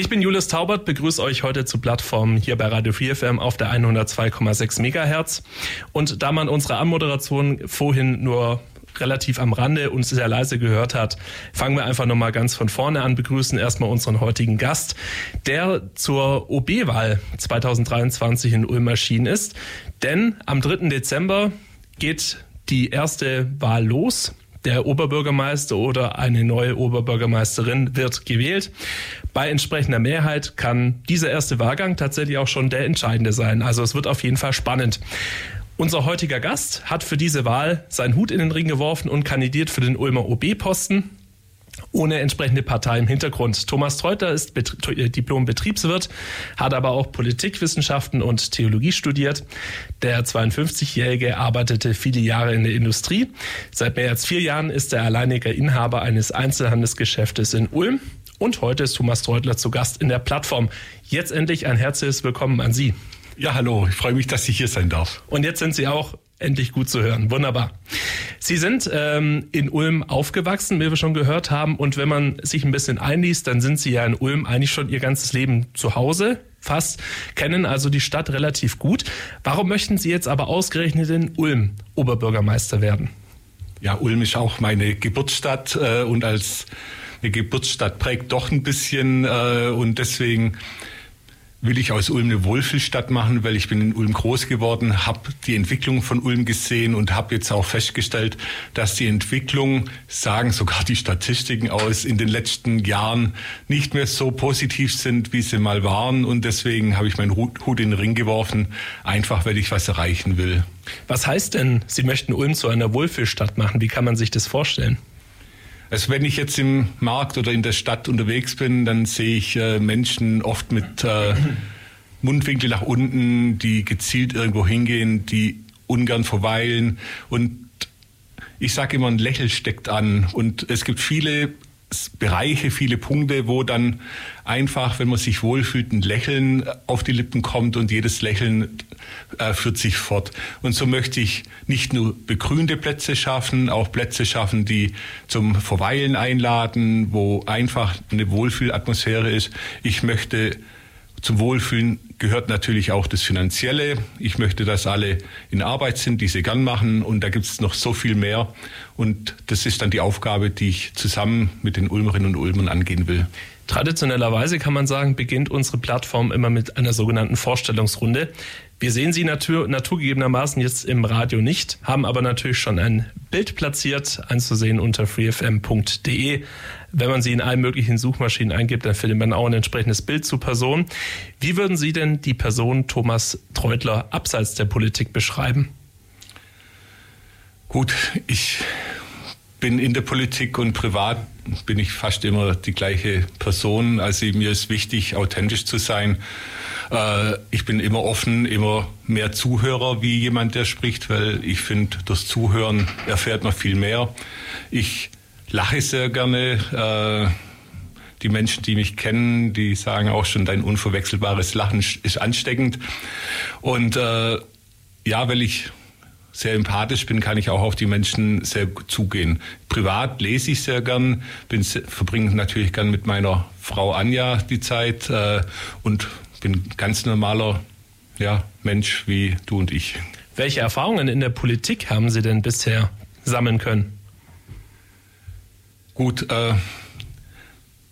Ich bin Julius Taubert, begrüße euch heute zu Plattform hier bei Radio 4 FM auf der 102,6 Megahertz. Und da man unsere Anmoderation vorhin nur relativ am Rande und sehr leise gehört hat, fangen wir einfach nochmal ganz von vorne an, begrüßen erstmal unseren heutigen Gast, der zur OB-Wahl 2023 in Ulm erschienen ist. Denn am 3. Dezember geht die erste Wahl los der Oberbürgermeister oder eine neue Oberbürgermeisterin wird gewählt. Bei entsprechender Mehrheit kann dieser erste Wahlgang tatsächlich auch schon der entscheidende sein. Also es wird auf jeden Fall spannend. Unser heutiger Gast hat für diese Wahl seinen Hut in den Ring geworfen und kandidiert für den Ulmer OB-Posten ohne entsprechende Partei im Hintergrund. Thomas Treutler ist äh, Diplom-Betriebswirt, hat aber auch Politikwissenschaften und Theologie studiert. Der 52-Jährige arbeitete viele Jahre in der Industrie. Seit mehr als vier Jahren ist er alleiniger Inhaber eines Einzelhandelsgeschäftes in Ulm. Und heute ist Thomas Treutler zu Gast in der Plattform. Jetzt endlich ein herzliches Willkommen an Sie. Ja, hallo. Ich freue mich, dass ich hier sein darf. Und jetzt sind Sie auch endlich gut zu hören. Wunderbar. Sie sind ähm, in Ulm aufgewachsen, wie wir schon gehört haben. Und wenn man sich ein bisschen einliest, dann sind Sie ja in Ulm eigentlich schon Ihr ganzes Leben zu Hause. Fast kennen also die Stadt relativ gut. Warum möchten Sie jetzt aber ausgerechnet in Ulm Oberbürgermeister werden? Ja, Ulm ist auch meine Geburtsstadt äh, und als eine Geburtsstadt prägt doch ein bisschen äh, und deswegen will ich aus Ulm eine Wohlfühlstadt machen, weil ich bin in Ulm groß geworden, habe die Entwicklung von Ulm gesehen und habe jetzt auch festgestellt, dass die Entwicklung, sagen sogar die Statistiken aus, in den letzten Jahren nicht mehr so positiv sind, wie sie mal waren. Und deswegen habe ich meinen Hut in den Ring geworfen, einfach weil ich was erreichen will. Was heißt denn, Sie möchten Ulm zu einer Wohlfühlstadt machen? Wie kann man sich das vorstellen? Also wenn ich jetzt im Markt oder in der Stadt unterwegs bin, dann sehe ich äh, Menschen oft mit äh, Mundwinkel nach unten, die gezielt irgendwo hingehen, die ungern verweilen. Und ich sage immer, ein Lächeln steckt an. Und es gibt viele Bereiche, viele Punkte, wo dann einfach, wenn man sich wohlfühlt, ein Lächeln auf die Lippen kommt und jedes Lächeln äh, führt sich fort. Und so möchte ich nicht nur begrünte Plätze schaffen, auch Plätze schaffen, die zum Verweilen einladen, wo einfach eine Wohlfühlatmosphäre ist. Ich möchte zum Wohlfühlen gehört natürlich auch das Finanzielle. Ich möchte, dass alle in Arbeit sind, die sie gern machen. Und da gibt es noch so viel mehr. Und das ist dann die Aufgabe, die ich zusammen mit den Ulmerinnen und Ulmern angehen will. Traditionellerweise kann man sagen, beginnt unsere Plattform immer mit einer sogenannten Vorstellungsrunde. Wir sehen sie natur, naturgegebenermaßen jetzt im Radio nicht, haben aber natürlich schon ein Bild platziert, einzusehen unter freefm.de. Wenn man sie in allen möglichen Suchmaschinen eingibt, dann findet man auch ein entsprechendes Bild zur Person. Wie würden Sie denn die Person Thomas Treutler abseits der Politik beschreiben? Gut, ich bin in der Politik und privat bin ich fast immer die gleiche Person. Also mir ist wichtig, authentisch zu sein. Äh, ich bin immer offen, immer mehr Zuhörer wie jemand, der spricht, weil ich finde, durch Zuhören erfährt man viel mehr. Ich lache sehr gerne. Äh, die Menschen, die mich kennen, die sagen auch schon, dein unverwechselbares Lachen ist ansteckend. Und äh, ja, weil ich sehr empathisch bin, kann ich auch auf die Menschen sehr zugehen. Privat lese ich sehr gern, bin, verbringe natürlich gern mit meiner Frau Anja die Zeit äh, und bin ganz normaler ja, Mensch wie du und ich. Welche Erfahrungen in der Politik haben Sie denn bisher sammeln können? Gut, äh,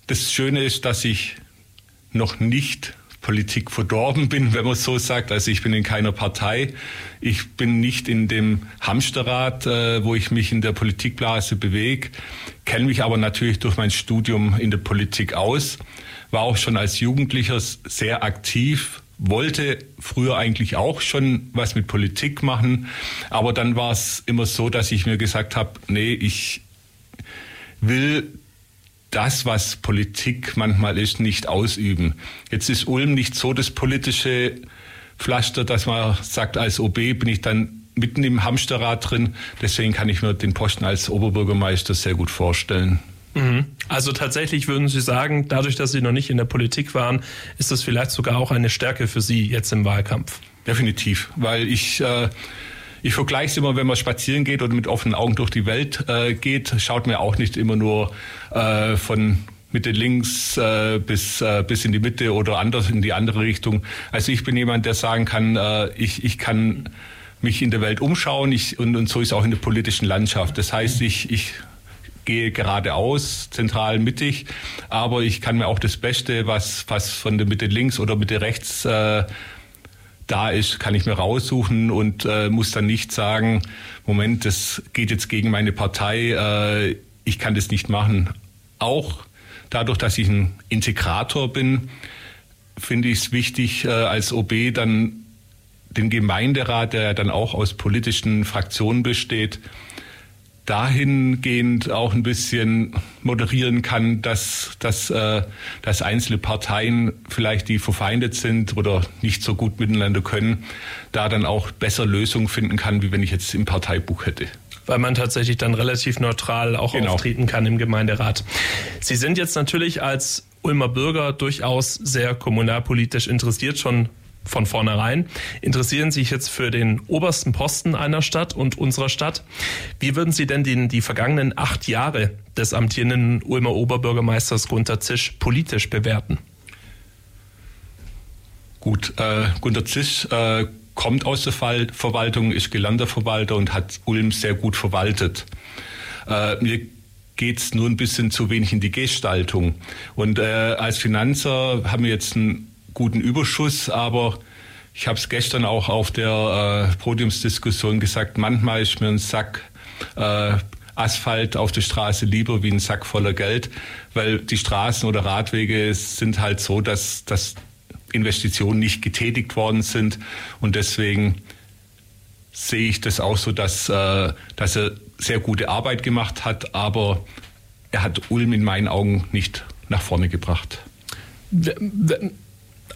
das Schöne ist, dass ich noch nicht Politik verdorben bin, wenn man so sagt. Also ich bin in keiner Partei. Ich bin nicht in dem Hamsterrad, äh, wo ich mich in der Politikblase bewege, kenne mich aber natürlich durch mein Studium in der Politik aus, war auch schon als Jugendlicher sehr aktiv, wollte früher eigentlich auch schon was mit Politik machen, aber dann war es immer so, dass ich mir gesagt habe, nee, ich will das, was Politik manchmal ist, nicht ausüben. Jetzt ist Ulm nicht so das politische Pflaster, dass man sagt, als OB bin ich dann mitten im Hamsterrad drin. Deswegen kann ich mir den Posten als Oberbürgermeister sehr gut vorstellen. Mhm. Also tatsächlich würden Sie sagen, dadurch, dass Sie noch nicht in der Politik waren, ist das vielleicht sogar auch eine Stärke für Sie jetzt im Wahlkampf? Definitiv, weil ich äh, ich vergleiche es immer, wenn man spazieren geht oder mit offenen Augen durch die Welt äh, geht, schaut man auch nicht immer nur äh, von Mitte links äh, bis, äh, bis in die Mitte oder anders in die andere Richtung. Also ich bin jemand, der sagen kann, äh, ich, ich kann mich in der Welt umschauen ich, und, und so ist auch in der politischen Landschaft. Das heißt, ich, ich gehe geradeaus, zentral mittig, aber ich kann mir auch das Beste, was, was von der Mitte links oder Mitte rechts äh, da ist, kann ich mir raussuchen und äh, muss dann nicht sagen, Moment, das geht jetzt gegen meine Partei, äh, ich kann das nicht machen. Auch dadurch, dass ich ein Integrator bin, finde ich es wichtig, äh, als OB dann den Gemeinderat, der dann auch aus politischen Fraktionen besteht, dahingehend auch ein bisschen moderieren kann, dass, dass, äh, dass einzelne Parteien vielleicht, die verfeindet sind oder nicht so gut miteinander können, da dann auch besser Lösungen finden kann, wie wenn ich jetzt im Parteibuch hätte weil man tatsächlich dann relativ neutral auch genau. auftreten kann im Gemeinderat. Sie sind jetzt natürlich als Ulmer Bürger durchaus sehr kommunalpolitisch interessiert, schon von vornherein, interessieren sich jetzt für den obersten Posten einer Stadt und unserer Stadt. Wie würden Sie denn den, die vergangenen acht Jahre des amtierenden Ulmer Oberbürgermeisters Gunter Zisch politisch bewerten? Gut, äh, Gunter Zisch äh, kommt aus der Ver Verwaltung, ist gelernter Verwalter und hat Ulm sehr gut verwaltet. Äh, mir geht es nur ein bisschen zu wenig in die Gestaltung. Und äh, als Finanzer haben wir jetzt einen guten Überschuss, aber ich habe es gestern auch auf der äh, Podiumsdiskussion gesagt, manchmal ist mir ein Sack äh, Asphalt auf der Straße lieber wie ein Sack voller Geld, weil die Straßen oder Radwege sind halt so, dass, dass Investitionen nicht getätigt worden sind und deswegen sehe ich das auch so, dass, äh, dass er sehr gute Arbeit gemacht hat, aber er hat Ulm in meinen Augen nicht nach vorne gebracht.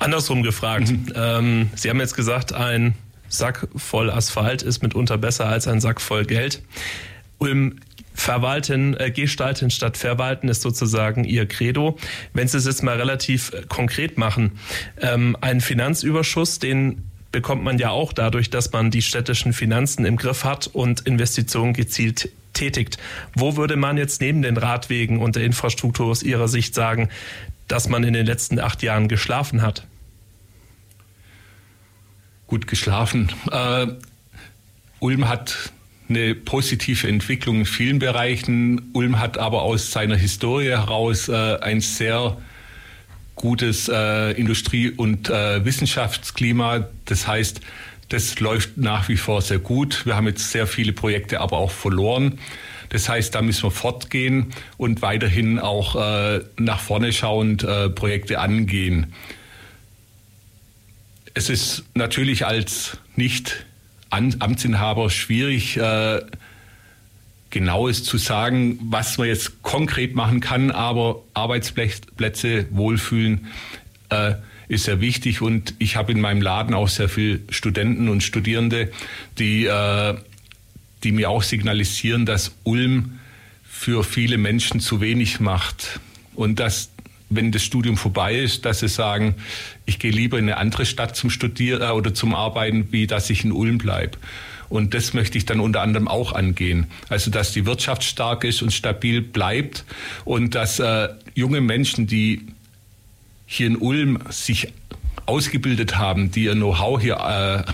Andersrum gefragt. Mhm. Ähm, Sie haben jetzt gesagt, ein Sack voll Asphalt ist mitunter besser als ein Sack voll Geld. Ulm Verwalten, äh, gestalten statt verwalten ist sozusagen Ihr Credo. Wenn Sie es jetzt mal relativ äh, konkret machen, ähm, ein Finanzüberschuss, den bekommt man ja auch dadurch, dass man die städtischen Finanzen im Griff hat und Investitionen gezielt tätigt. Wo würde man jetzt neben den Radwegen und der Infrastruktur aus Ihrer Sicht sagen, dass man in den letzten acht Jahren geschlafen hat? Gut geschlafen. Äh, Ulm hat eine positive Entwicklung in vielen Bereichen. Ulm hat aber aus seiner Historie heraus äh, ein sehr gutes äh, Industrie- und äh, Wissenschaftsklima. Das heißt, das läuft nach wie vor sehr gut. Wir haben jetzt sehr viele Projekte aber auch verloren. Das heißt, da müssen wir fortgehen und weiterhin auch äh, nach vorne schauend äh, Projekte angehen. Es ist natürlich als nicht Amtsinhaber schwierig, äh, genaues zu sagen, was man jetzt konkret machen kann, aber Arbeitsplätze, Wohlfühlen äh, ist sehr wichtig. Und ich habe in meinem Laden auch sehr viele Studenten und Studierende, die äh, die mir auch signalisieren, dass Ulm für viele Menschen zu wenig macht. Und dass wenn das Studium vorbei ist, dass sie sagen, ich gehe lieber in eine andere Stadt zum Studieren äh, oder zum Arbeiten, wie dass ich in Ulm bleibe. Und das möchte ich dann unter anderem auch angehen. Also, dass die Wirtschaft stark ist und stabil bleibt und dass äh, junge Menschen, die hier in Ulm sich ausgebildet haben, die ihr Know-how hier äh,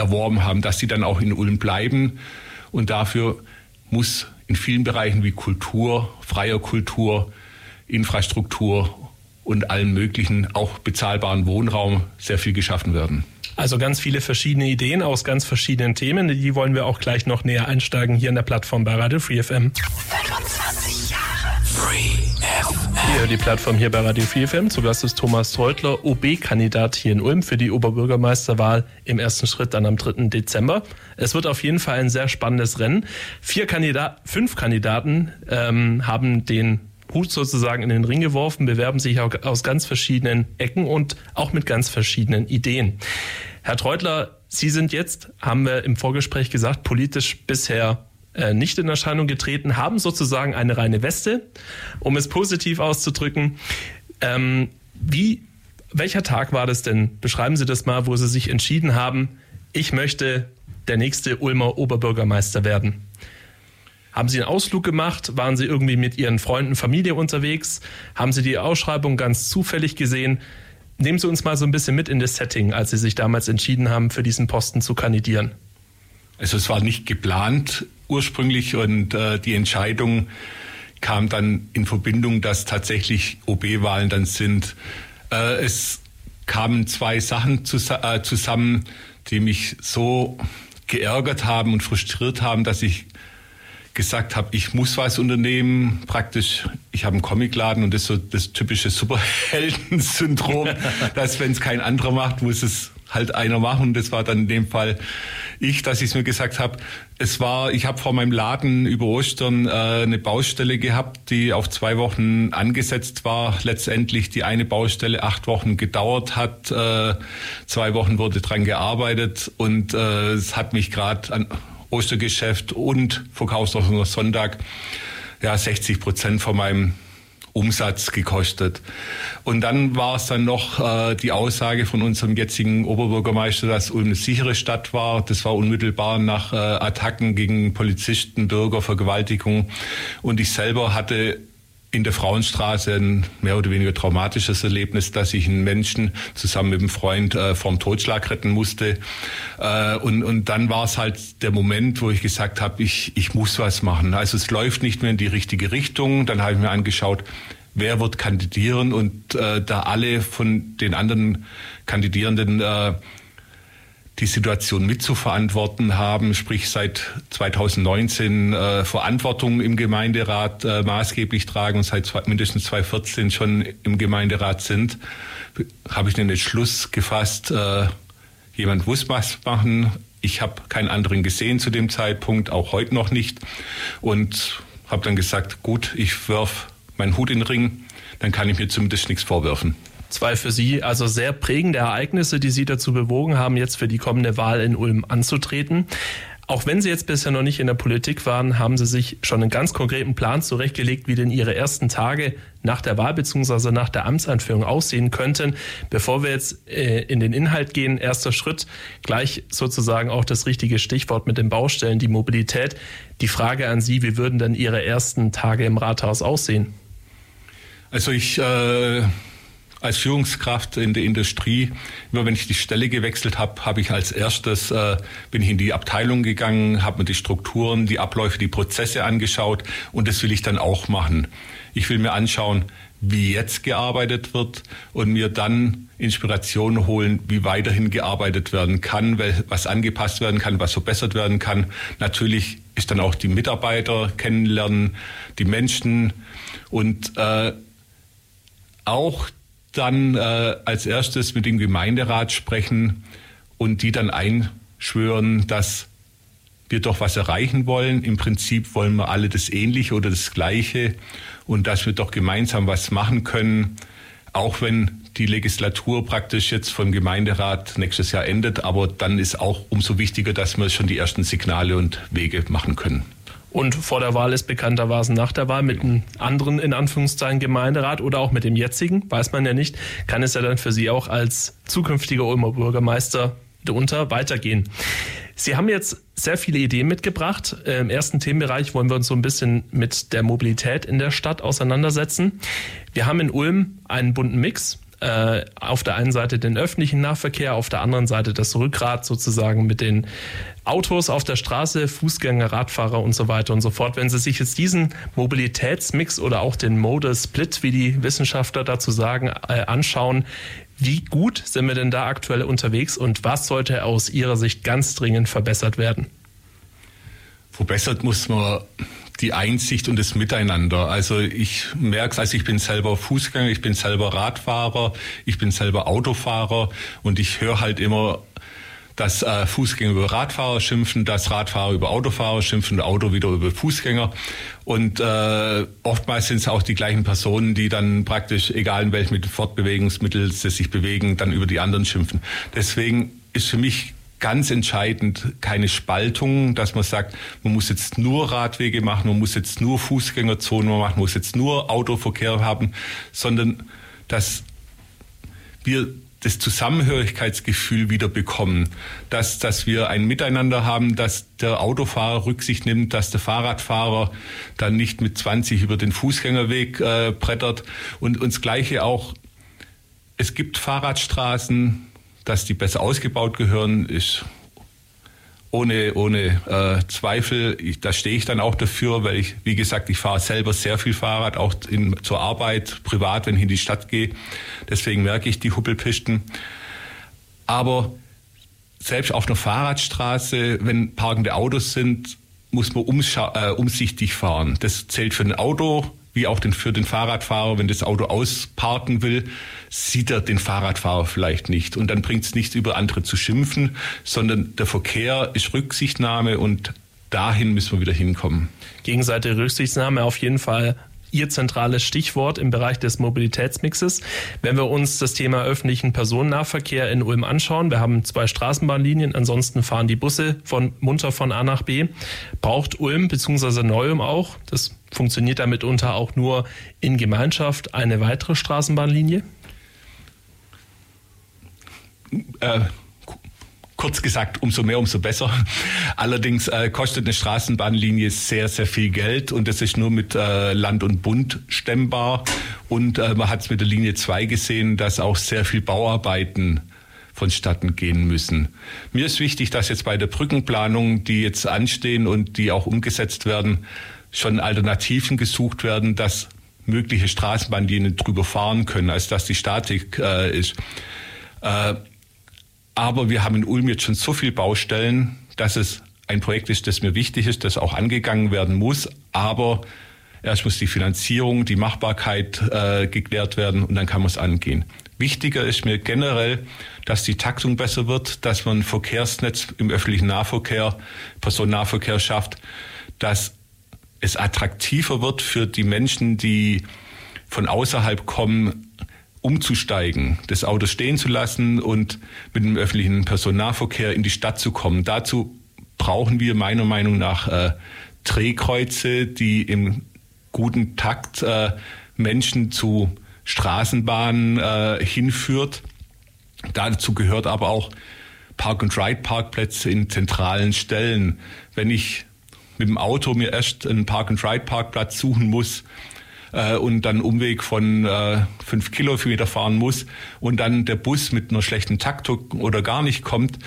erworben haben, dass sie dann auch in Ulm bleiben und dafür muss in vielen Bereichen wie Kultur, freier Kultur, Infrastruktur und allen möglichen, auch bezahlbaren Wohnraum sehr viel geschaffen werden. Also ganz viele verschiedene Ideen aus ganz verschiedenen Themen. Die wollen wir auch gleich noch näher einsteigen hier in der Plattform bei Radio Free FM. 25 Jahre Hier die Plattform hier bei Radio 4 FM. Zu Gast ist Thomas Treutler, OB-Kandidat hier in Ulm für die Oberbürgermeisterwahl im ersten Schritt dann am 3. Dezember. Es wird auf jeden Fall ein sehr spannendes Rennen. Vier Kandidaten, fünf Kandidaten ähm, haben den Hut sozusagen in den Ring geworfen, bewerben sich auch aus ganz verschiedenen Ecken und auch mit ganz verschiedenen Ideen. Herr Treutler, Sie sind jetzt, haben wir im Vorgespräch gesagt, politisch bisher äh, nicht in Erscheinung getreten, haben sozusagen eine reine Weste, um es positiv auszudrücken. Ähm, wie, welcher Tag war das denn? Beschreiben Sie das mal, wo Sie sich entschieden haben, ich möchte der nächste Ulmer Oberbürgermeister werden. Haben Sie einen Ausflug gemacht? Waren Sie irgendwie mit Ihren Freunden, Familie unterwegs? Haben Sie die Ausschreibung ganz zufällig gesehen? Nehmen Sie uns mal so ein bisschen mit in das Setting, als Sie sich damals entschieden haben, für diesen Posten zu kandidieren. Also es war nicht geplant ursprünglich und äh, die Entscheidung kam dann in Verbindung, dass tatsächlich OB-Wahlen dann sind. Äh, es kamen zwei Sachen zus äh, zusammen, die mich so geärgert haben und frustriert haben, dass ich gesagt habe, ich muss was unternehmen. Praktisch, ich habe einen Comicladen und das ist so das typische Superhelden-Syndrom, dass wenn es kein anderer macht, muss es halt einer machen. Und das war dann in dem Fall ich, dass ich es mir gesagt habe. Es war, ich habe vor meinem Laden über Ostern äh, eine Baustelle gehabt, die auf zwei Wochen angesetzt war. Letztendlich die eine Baustelle acht Wochen gedauert hat. Äh, zwei Wochen wurde dran gearbeitet und äh, es hat mich gerade an Ostergeschäft und Verkaufsoffener Sonntag ja 60 Prozent von meinem Umsatz gekostet. Und dann war es dann noch äh, die Aussage von unserem jetzigen Oberbürgermeister, dass Ulm eine sichere Stadt war. Das war unmittelbar nach äh, Attacken gegen Polizisten, Bürger, Vergewaltigung. Und ich selber hatte in der Frauenstraße ein mehr oder weniger traumatisches Erlebnis, dass ich einen Menschen zusammen mit einem Freund äh, vom Totschlag retten musste. Äh, und, und dann war es halt der Moment, wo ich gesagt habe, ich, ich muss was machen. Also es läuft nicht mehr in die richtige Richtung. Dann habe ich mir angeschaut, wer wird kandidieren und äh, da alle von den anderen Kandidierenden äh, die Situation mitzuverantworten haben, sprich seit 2019 äh, Verantwortung im Gemeinderat äh, maßgeblich tragen und seit zwei, mindestens 2014 schon im Gemeinderat sind, habe ich den Entschluss gefasst, äh, jemand muss was machen. Ich habe keinen anderen gesehen zu dem Zeitpunkt, auch heute noch nicht. Und habe dann gesagt, gut, ich werf meinen Hut in den Ring, dann kann ich mir zumindest nichts vorwerfen. Zwei für Sie also sehr prägende Ereignisse, die Sie dazu bewogen haben, jetzt für die kommende Wahl in Ulm anzutreten. Auch wenn Sie jetzt bisher noch nicht in der Politik waren, haben Sie sich schon einen ganz konkreten Plan zurechtgelegt, wie denn Ihre ersten Tage nach der Wahl bzw. nach der Amtseinführung aussehen könnten. Bevor wir jetzt äh, in den Inhalt gehen, erster Schritt, gleich sozusagen auch das richtige Stichwort mit den Baustellen, die Mobilität. Die Frage an Sie, wie würden denn Ihre ersten Tage im Rathaus aussehen? Also ich äh als Führungskraft in der Industrie, immer wenn ich die Stelle gewechselt habe, habe ich als erstes äh, bin ich in die Abteilung gegangen, habe mir die Strukturen, die Abläufe, die Prozesse angeschaut und das will ich dann auch machen. Ich will mir anschauen, wie jetzt gearbeitet wird und mir dann Inspiration holen, wie weiterhin gearbeitet werden kann, was angepasst werden kann, was verbessert werden kann. Natürlich ist dann auch die Mitarbeiter kennenlernen, die Menschen und äh, auch dann äh, als erstes mit dem Gemeinderat sprechen und die dann einschwören, dass wir doch was erreichen wollen. Im Prinzip wollen wir alle das Ähnliche oder das Gleiche und dass wir doch gemeinsam was machen können, auch wenn die Legislatur praktisch jetzt vom Gemeinderat nächstes Jahr endet. Aber dann ist auch umso wichtiger, dass wir schon die ersten Signale und Wege machen können. Und vor der Wahl ist bekanntermaßen nach der Wahl mit einem anderen, in Anführungszeichen, Gemeinderat oder auch mit dem jetzigen, weiß man ja nicht, kann es ja dann für Sie auch als zukünftiger Ulmer Bürgermeister darunter weitergehen. Sie haben jetzt sehr viele Ideen mitgebracht. Im ersten Themenbereich wollen wir uns so ein bisschen mit der Mobilität in der Stadt auseinandersetzen. Wir haben in Ulm einen bunten Mix äh, auf der einen Seite den öffentlichen Nahverkehr, auf der anderen Seite das Rückgrat sozusagen mit den Autos auf der Straße, Fußgänger, Radfahrer und so weiter und so fort. Wenn Sie sich jetzt diesen Mobilitätsmix oder auch den Mode Split, wie die Wissenschaftler dazu sagen, äh, anschauen, wie gut sind wir denn da aktuell unterwegs und was sollte aus Ihrer Sicht ganz dringend verbessert werden? Verbessert muss man die Einsicht und das Miteinander. Also ich merke es, also ich bin selber Fußgänger, ich bin selber Radfahrer, ich bin selber Autofahrer und ich höre halt immer, dass äh, Fußgänger über Radfahrer schimpfen, dass Radfahrer über Autofahrer schimpfen, Auto wieder über Fußgänger. Und äh, oftmals sind es auch die gleichen Personen, die dann praktisch, egal in welchem Fortbewegungsmittel sie sich bewegen, dann über die anderen schimpfen. Deswegen ist für mich ganz entscheidend keine Spaltung, dass man sagt, man muss jetzt nur Radwege machen, man muss jetzt nur Fußgängerzonen machen, man muss jetzt nur Autoverkehr haben, sondern dass wir das Zusammenhörigkeitsgefühl wieder bekommen, dass, dass wir ein Miteinander haben, dass der Autofahrer Rücksicht nimmt, dass der Fahrradfahrer dann nicht mit 20 über den Fußgängerweg äh, brettert. Und uns gleiche auch, es gibt Fahrradstraßen, dass die besser ausgebaut gehören, ist ohne, ohne äh, Zweifel. Ich, da stehe ich dann auch dafür, weil ich, wie gesagt, ich fahre selber sehr viel Fahrrad, auch in, zur Arbeit, privat, wenn ich in die Stadt gehe. Deswegen merke ich die Huppelpisten. Aber selbst auf einer Fahrradstraße, wenn parkende Autos sind, muss man äh, umsichtig fahren. Das zählt für ein Auto wie auch den, für den Fahrradfahrer, wenn das Auto ausparken will, sieht er den Fahrradfahrer vielleicht nicht. Und dann bringt es nichts, über andere zu schimpfen, sondern der Verkehr ist Rücksichtnahme und dahin müssen wir wieder hinkommen. Gegenseitige Rücksichtnahme auf jeden Fall Ihr zentrales Stichwort im Bereich des Mobilitätsmixes. Wenn wir uns das Thema öffentlichen Personennahverkehr in Ulm anschauen, wir haben zwei Straßenbahnlinien, ansonsten fahren die Busse von munter von A nach B. Braucht Ulm bzw. Neu-Ulm auch, das funktioniert damit unter auch nur in Gemeinschaft, eine weitere Straßenbahnlinie? Äh, kurz gesagt, umso mehr, umso besser. Allerdings äh, kostet eine Straßenbahnlinie sehr, sehr viel Geld und das ist nur mit äh, Land und Bund stemmbar. Und äh, man hat es mit der Linie 2 gesehen, dass auch sehr viel Bauarbeiten vonstatten gehen müssen. Mir ist wichtig, dass jetzt bei der Brückenplanung, die jetzt anstehen und die auch umgesetzt werden, schon Alternativen gesucht werden, dass mögliche Straßenbahnlinien drüber fahren können, als dass die Statik äh, ist. Äh, aber wir haben in Ulm jetzt schon so viele Baustellen, dass es ein Projekt ist, das mir wichtig ist, das auch angegangen werden muss. Aber erst muss die Finanzierung, die Machbarkeit äh, geklärt werden und dann kann man es angehen. Wichtiger ist mir generell, dass die Taktung besser wird, dass man ein Verkehrsnetz im öffentlichen Nahverkehr, Personennahverkehr schafft, dass es attraktiver wird für die Menschen, die von außerhalb kommen, umzusteigen, das Auto stehen zu lassen und mit dem öffentlichen Personennahverkehr in die Stadt zu kommen. Dazu brauchen wir meiner Meinung nach äh, Drehkreuze, die im guten Takt äh, Menschen zu Straßenbahnen äh, hinführt. Dazu gehört aber auch Park-and-Ride-Parkplätze in zentralen Stellen. Wenn ich mit dem Auto mir erst einen Park-and-Ride-Parkplatz suchen muss, äh, und dann Umweg von äh, fünf Kilometer fahren muss und dann der Bus mit einer schlechten Taktung oder gar nicht kommt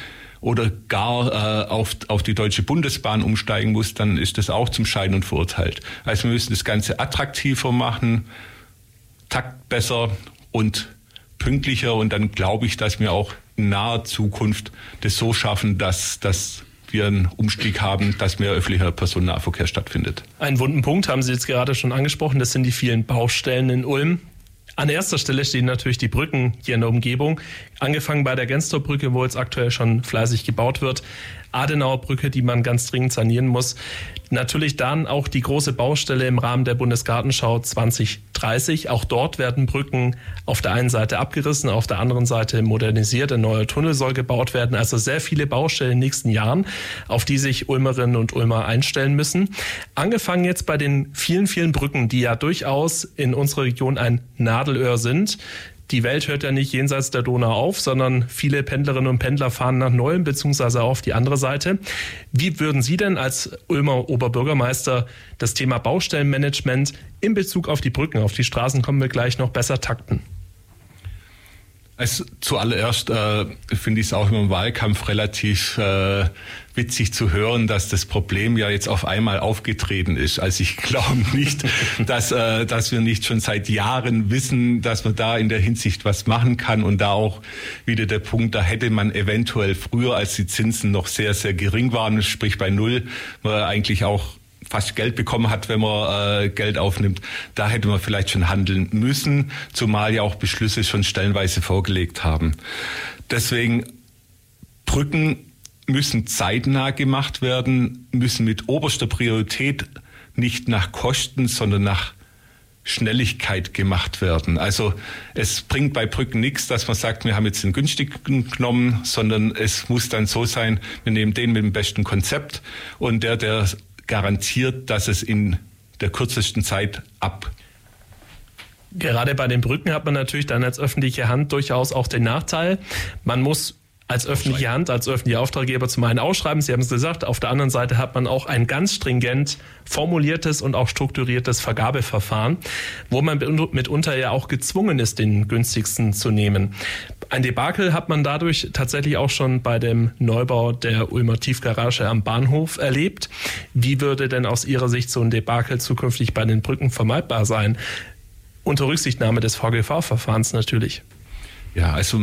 oder gar äh, auf, auf die Deutsche Bundesbahn umsteigen muss, dann ist das auch zum Scheiden und verurteilt. Also wir müssen das Ganze attraktiver machen, Takt besser und pünktlicher und dann glaube ich, dass wir auch in naher Zukunft das so schaffen, dass das wir einen Umstieg haben, dass mehr öffentlicher Personennahverkehr stattfindet. Einen wunden Punkt haben Sie jetzt gerade schon angesprochen, das sind die vielen Baustellen in Ulm. An erster Stelle stehen natürlich die Brücken hier in der Umgebung. Angefangen bei der Genstorbrücke, wo jetzt aktuell schon fleißig gebaut wird. Adenauer Brücke, die man ganz dringend sanieren muss. Natürlich dann auch die große Baustelle im Rahmen der Bundesgartenschau 2030. Auch dort werden Brücken auf der einen Seite abgerissen, auf der anderen Seite modernisiert. Ein neuer Tunnel soll gebaut werden. Also sehr viele Baustellen in den nächsten Jahren, auf die sich Ulmerinnen und Ulmer einstellen müssen. Angefangen jetzt bei den vielen, vielen Brücken, die ja durchaus in unserer Region ein Nadelöhr sind die Welt hört ja nicht jenseits der Donau auf, sondern viele Pendlerinnen und Pendler fahren nach Neuem beziehungsweise auf die andere Seite. Wie würden Sie denn als Ulmer Oberbürgermeister das Thema Baustellenmanagement in Bezug auf die Brücken, auf die Straßen kommen wir gleich noch besser takten? Also zuallererst äh, finde ich es auch im Wahlkampf relativ äh, witzig zu hören, dass das Problem ja jetzt auf einmal aufgetreten ist. Also ich glaube nicht, dass, äh, dass wir nicht schon seit Jahren wissen, dass man da in der Hinsicht was machen kann. Und da auch wieder der Punkt, da hätte man eventuell früher, als die Zinsen noch sehr, sehr gering waren, sprich bei Null, man eigentlich auch fast Geld bekommen hat, wenn man äh, Geld aufnimmt. Da hätte man vielleicht schon handeln müssen, zumal ja auch Beschlüsse schon stellenweise vorgelegt haben. Deswegen Brücken müssen zeitnah gemacht werden, müssen mit oberster Priorität nicht nach Kosten, sondern nach Schnelligkeit gemacht werden. Also es bringt bei Brücken nichts, dass man sagt, wir haben jetzt den günstigen genommen, sondern es muss dann so sein, wir nehmen den mit dem besten Konzept und der, der garantiert, dass es in der kürzesten Zeit ab Gerade bei den Brücken hat man natürlich dann als öffentliche Hand durchaus auch den Nachteil, man muss als öffentliche Hand, als öffentlicher Auftraggeber zum einen ausschreiben. Sie haben es gesagt. Auf der anderen Seite hat man auch ein ganz stringent formuliertes und auch strukturiertes Vergabeverfahren, wo man mitunter ja auch gezwungen ist, den günstigsten zu nehmen. Ein Debakel hat man dadurch tatsächlich auch schon bei dem Neubau der Ulmer Tiefgarage am Bahnhof erlebt. Wie würde denn aus Ihrer Sicht so ein Debakel zukünftig bei den Brücken vermeidbar sein? Unter Rücksichtnahme des VGV-Verfahrens natürlich. Ja, also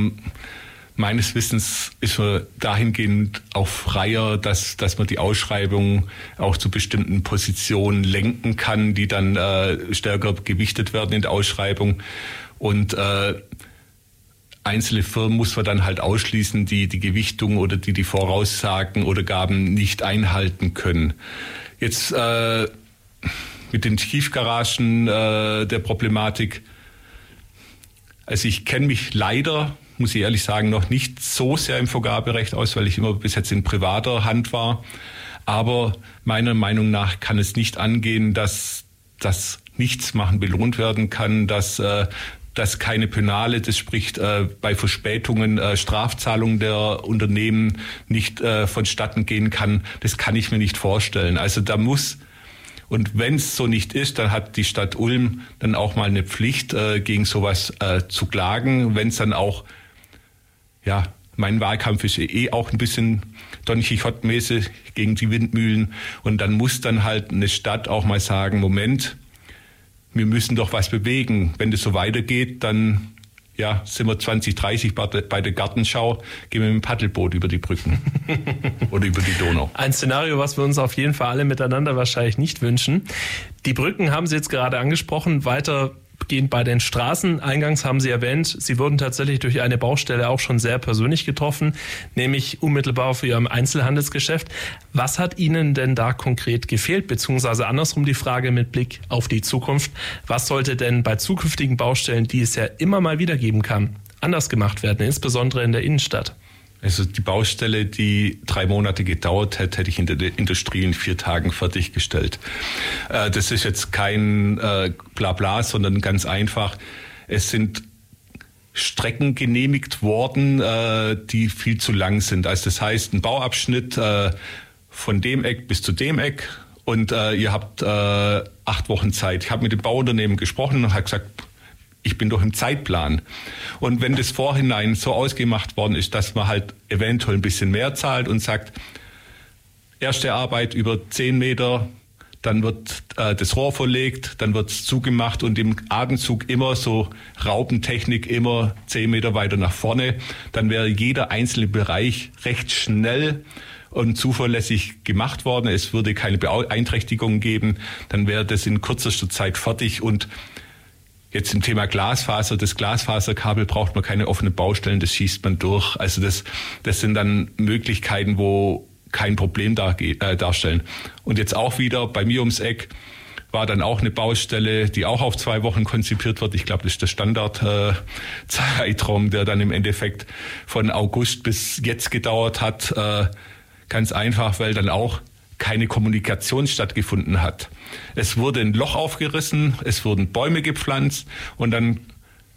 meines Wissens ist man dahingehend auch freier, dass, dass man die Ausschreibung auch zu bestimmten Positionen lenken kann, die dann äh, stärker gewichtet werden in der Ausschreibung. Und äh, einzelne Firmen muss man dann halt ausschließen, die die Gewichtung oder die die Voraussagen oder Gaben nicht einhalten können. Jetzt äh, mit den Tiefgaragen äh, der Problematik. Also ich kenne mich leider muss ich ehrlich sagen, noch nicht so sehr im Vergaberecht aus, weil ich immer bis jetzt in privater Hand war. Aber meiner Meinung nach kann es nicht angehen, dass das Nichtsmachen belohnt werden kann, dass äh, dass keine Penale, das spricht äh, bei Verspätungen äh, Strafzahlungen der Unternehmen nicht vonstatten gehen kann. Das kann ich mir nicht vorstellen. Also da muss und wenn es so nicht ist, dann hat die Stadt Ulm dann auch mal eine Pflicht, äh, gegen sowas äh, zu klagen. Wenn es dann auch ja, mein Wahlkampf ist eh auch ein bisschen Don Quixote-mäßig gegen die Windmühlen. Und dann muss dann halt eine Stadt auch mal sagen, Moment, wir müssen doch was bewegen. Wenn das so weitergeht, dann ja, sind wir 2030 bei der Gartenschau, gehen wir mit dem Paddelboot über die Brücken oder über die Donau. Ein Szenario, was wir uns auf jeden Fall alle miteinander wahrscheinlich nicht wünschen. Die Brücken haben Sie jetzt gerade angesprochen. Weiter gehen bei den Straßen. Eingangs haben Sie erwähnt, Sie wurden tatsächlich durch eine Baustelle auch schon sehr persönlich getroffen, nämlich unmittelbar für Ihrem Einzelhandelsgeschäft. Was hat Ihnen denn da konkret gefehlt? Beziehungsweise andersrum die Frage mit Blick auf die Zukunft. Was sollte denn bei zukünftigen Baustellen, die es ja immer mal wieder geben kann, anders gemacht werden, insbesondere in der Innenstadt? Also die Baustelle, die drei Monate gedauert hätte, hätte ich in der Industrie in vier Tagen fertiggestellt. Äh, das ist jetzt kein äh, Blabla, sondern ganz einfach. Es sind Strecken genehmigt worden, äh, die viel zu lang sind. Also das heißt, ein Bauabschnitt von dem Eck bis zu dem Eck und ihr habt acht Wochen Zeit. Ich habe mit dem Bauunternehmen gesprochen und habe gesagt, ich bin doch im Zeitplan. Und wenn das vorhinein so ausgemacht worden ist, dass man halt eventuell ein bisschen mehr zahlt und sagt, erste Arbeit über zehn Meter, dann wird äh, das Rohr verlegt, dann wird es zugemacht und im Atemzug immer so Raubentechnik immer zehn Meter weiter nach vorne, dann wäre jeder einzelne Bereich recht schnell und zuverlässig gemacht worden. Es würde keine Beeinträchtigungen geben, dann wäre das in kürzester Zeit fertig und Jetzt im Thema Glasfaser, das Glasfaserkabel braucht man keine offenen Baustellen, das schießt man durch. Also das, das sind dann Möglichkeiten, wo kein Problem dar, äh, darstellen. Und jetzt auch wieder bei mir ums Eck war dann auch eine Baustelle, die auch auf zwei Wochen konzipiert wird. Ich glaube, das ist der Standardzeitraum, äh, der dann im Endeffekt von August bis jetzt gedauert hat. Äh, ganz einfach, weil dann auch keine Kommunikation stattgefunden hat. Es wurde ein Loch aufgerissen, es wurden Bäume gepflanzt und dann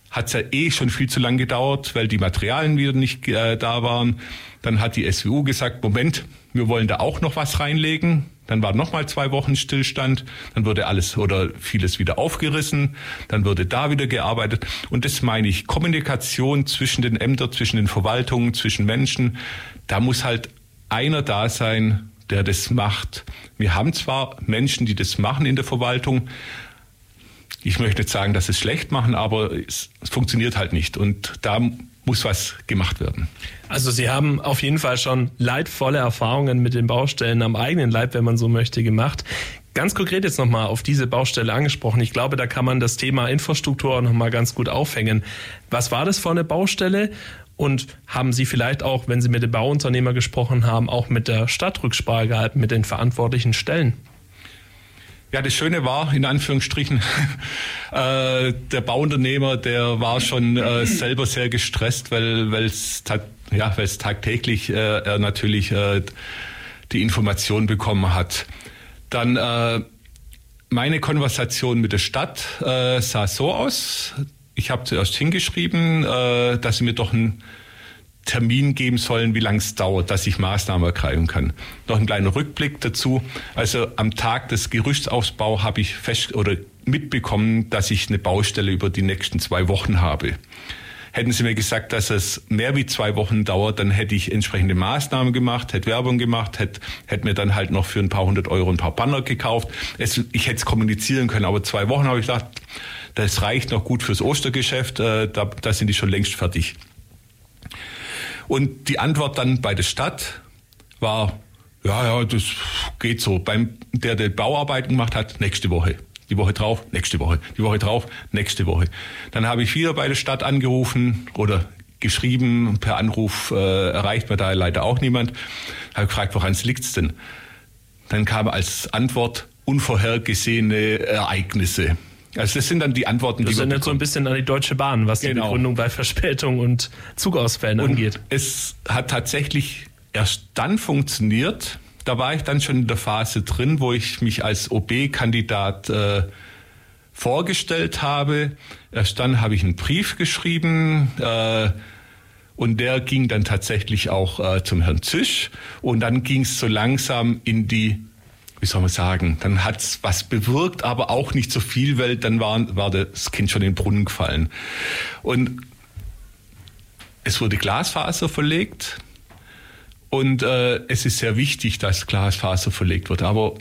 hat es ja eh schon viel zu lang gedauert, weil die Materialien wieder nicht äh, da waren. Dann hat die SWU gesagt, Moment, wir wollen da auch noch was reinlegen. Dann war nochmal zwei Wochen Stillstand. Dann wurde alles oder vieles wieder aufgerissen. Dann wurde da wieder gearbeitet. Und das meine ich. Kommunikation zwischen den Ämtern, zwischen den Verwaltungen, zwischen Menschen. Da muss halt einer da sein, der das macht. Wir haben zwar Menschen, die das machen in der Verwaltung. Ich möchte nicht sagen, dass sie es schlecht machen, aber es, funktioniert halt nicht. Und da muss was gemacht werden. Also Sie haben auf jeden Fall schon leidvolle Erfahrungen mit den Baustellen am eigenen Leib, wenn man so möchte, gemacht. Ganz konkret jetzt nochmal auf diese Baustelle angesprochen. Ich glaube, da kann man das Thema Infrastruktur nochmal ganz gut aufhängen. Was war das für eine Baustelle? Und haben Sie vielleicht auch, wenn Sie mit dem Bauunternehmer gesprochen haben, auch mit der Stadt Rücksprache gehalten, mit den verantwortlichen Stellen? Ja, das Schöne war, in Anführungsstrichen, äh, der Bauunternehmer, der war schon äh, selber sehr gestresst, weil es ja, tagtäglich äh, er natürlich äh, die Information bekommen hat. Dann äh, meine Konversation mit der Stadt äh, sah so aus. Ich habe zuerst hingeschrieben, äh, dass sie mir doch einen Termin geben sollen, wie lange es dauert, dass ich Maßnahmen ergreifen kann. Noch ein kleiner Rückblick dazu. Also am Tag des Gerüchtsaufbaus habe ich fest oder mitbekommen, dass ich eine Baustelle über die nächsten zwei Wochen habe. Hätten Sie mir gesagt, dass es mehr wie zwei Wochen dauert, dann hätte ich entsprechende Maßnahmen gemacht, hätte Werbung gemacht, hätte, hätte mir dann halt noch für ein paar hundert Euro ein paar Banner gekauft. Es, ich hätte es kommunizieren können, aber zwei Wochen habe ich gedacht, das reicht noch gut fürs Ostergeschäft, äh, da, da sind die schon längst fertig. Und die Antwort dann bei der Stadt war, ja, ja, das geht so. Beim, der, der Bauarbeiten gemacht hat, nächste Woche die Woche drauf, nächste Woche, die Woche drauf, nächste Woche. Dann habe ich wieder bei der Stadt angerufen oder geschrieben, per Anruf äh, erreicht mir da leider auch niemand. Habe gefragt, woran es liegt denn? Dann kam als Antwort unvorhergesehene Ereignisse. Also das sind dann die Antworten, das die wir erinnert so ein bisschen an die Deutsche Bahn, was genau. die Begründung bei Verspätung und Zugausfällen und angeht. Es hat tatsächlich erst dann funktioniert, da war ich dann schon in der Phase drin, wo ich mich als OB-Kandidat äh, vorgestellt habe. Erst dann habe ich einen Brief geschrieben äh, und der ging dann tatsächlich auch äh, zum Herrn Zisch und dann ging es so langsam in die wie soll man sagen, dann hat es was bewirkt, aber auch nicht so viel, weil dann war, war das Kind schon in den Brunnen gefallen. Und es wurde Glasfaser verlegt, und äh, es ist sehr wichtig, dass Glasfaser verlegt wird. Aber